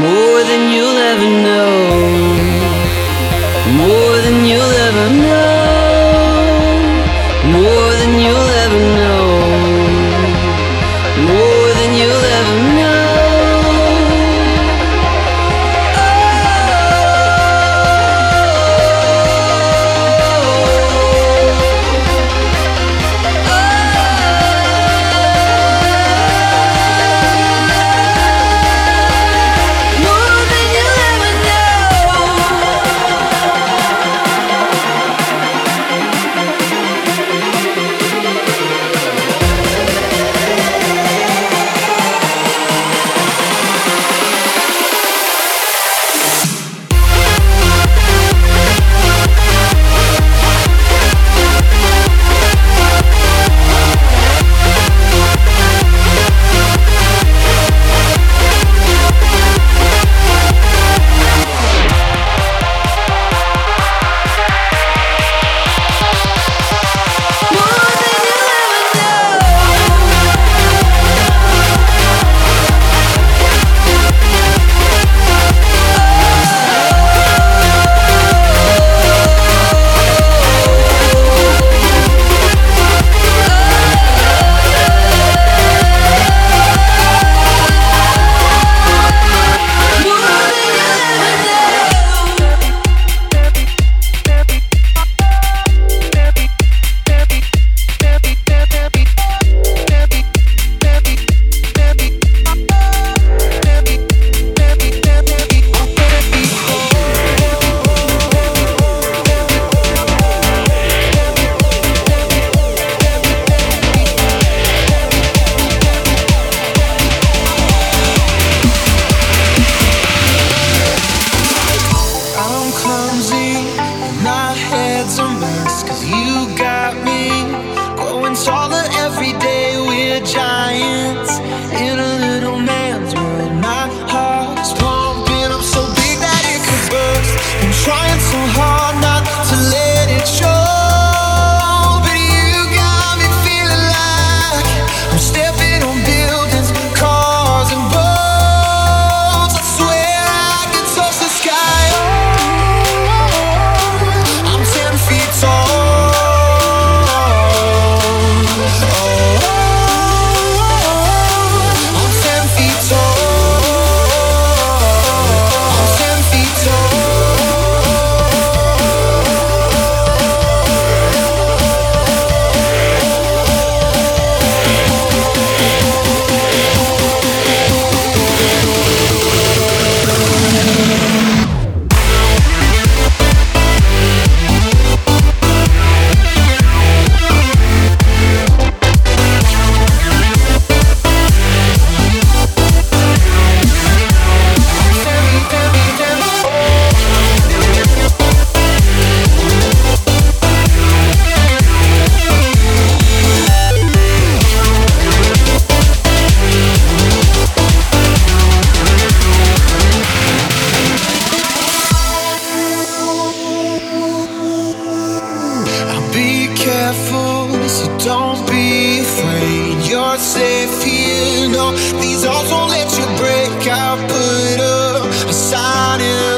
more than you'll ever know, more than you'll ever know. afraid you're safe here. No, these walls won't let you break. I'll put up a sign.